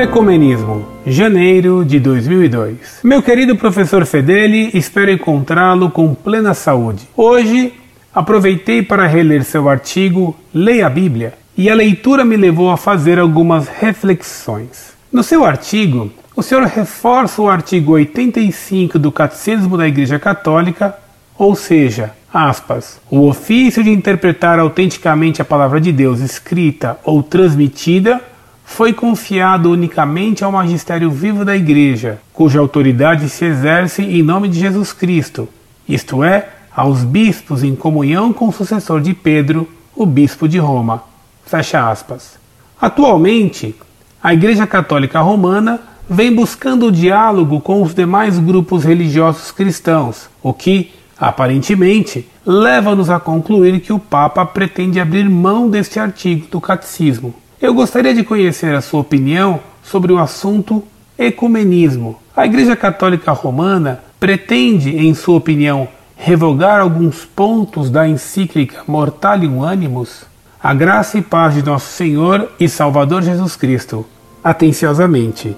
Ecumenismo, janeiro de 2002. Meu querido professor Fedeli, espero encontrá-lo com plena saúde. Hoje, aproveitei para reler seu artigo Leia a Bíblia e a leitura me levou a fazer algumas reflexões. No seu artigo, o senhor reforça o artigo 85 do Catecismo da Igreja Católica, ou seja, aspas, o ofício de interpretar autenticamente a palavra de Deus escrita ou transmitida foi confiado unicamente ao magistério vivo da Igreja, cuja autoridade se exerce em nome de Jesus Cristo, isto é, aos bispos em comunhão com o sucessor de Pedro, o bispo de Roma. Fecha aspas. Atualmente, a Igreja Católica Romana vem buscando o diálogo com os demais grupos religiosos cristãos, o que, aparentemente, leva-nos a concluir que o Papa pretende abrir mão deste artigo do Catecismo. Eu gostaria de conhecer a sua opinião sobre o assunto ecumenismo. A Igreja Católica Romana pretende, em sua opinião, revogar alguns pontos da encíclica Mortalium Animus? A graça e paz de nosso Senhor e Salvador Jesus Cristo. Atenciosamente.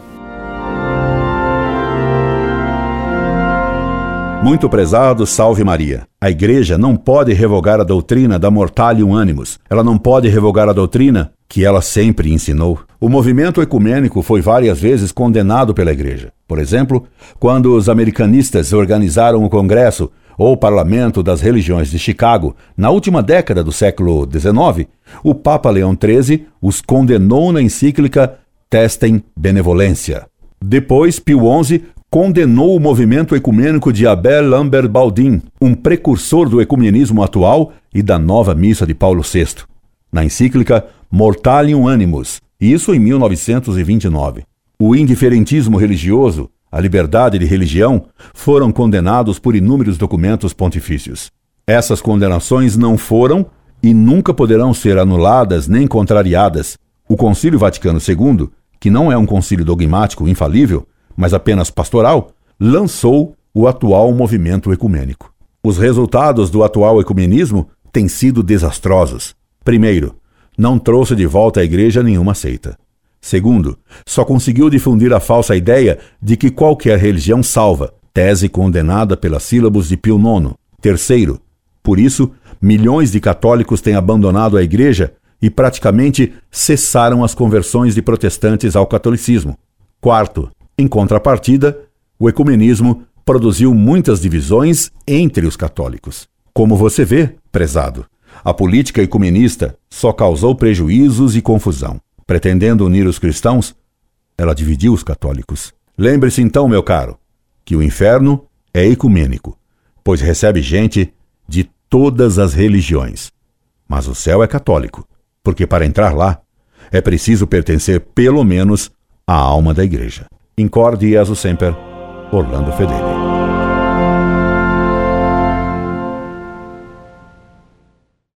Muito prezado, salve Maria. A Igreja não pode revogar a doutrina da Mortalium Animus. Ela não pode revogar a doutrina que ela sempre ensinou. O movimento ecumênico foi várias vezes condenado pela Igreja. Por exemplo, quando os americanistas organizaram o Congresso ou Parlamento das Religiões de Chicago na última década do século XIX, o Papa Leão XIII os condenou na encíclica Testem Benevolência. Depois, Pio XI condenou o movimento ecumênico de Abel Lambert Baldin, um precursor do ecumenismo atual e da nova missa de Paulo VI, na encíclica Mortalium Animus, isso em 1929. O indiferentismo religioso, a liberdade de religião, foram condenados por inúmeros documentos pontifícios. Essas condenações não foram e nunca poderão ser anuladas nem contrariadas. O Concílio Vaticano II, que não é um concílio dogmático infalível, mas apenas pastoral, lançou o atual movimento ecumênico. Os resultados do atual ecumenismo têm sido desastrosos. Primeiro, não trouxe de volta à igreja nenhuma seita. Segundo, só conseguiu difundir a falsa ideia de que qualquer religião salva, tese condenada pelas sílabos de Pio IX. Terceiro, por isso, milhões de católicos têm abandonado a igreja e praticamente cessaram as conversões de protestantes ao catolicismo. Quarto, em contrapartida, o ecumenismo produziu muitas divisões entre os católicos. Como você vê, prezado, a política ecumenista só causou prejuízos e confusão. Pretendendo unir os cristãos, ela dividiu os católicos. Lembre-se então, meu caro, que o inferno é ecumênico, pois recebe gente de todas as religiões. Mas o céu é católico, porque para entrar lá é preciso pertencer pelo menos à alma da igreja. Incorde Jesus Semper, Orlando Fedeli.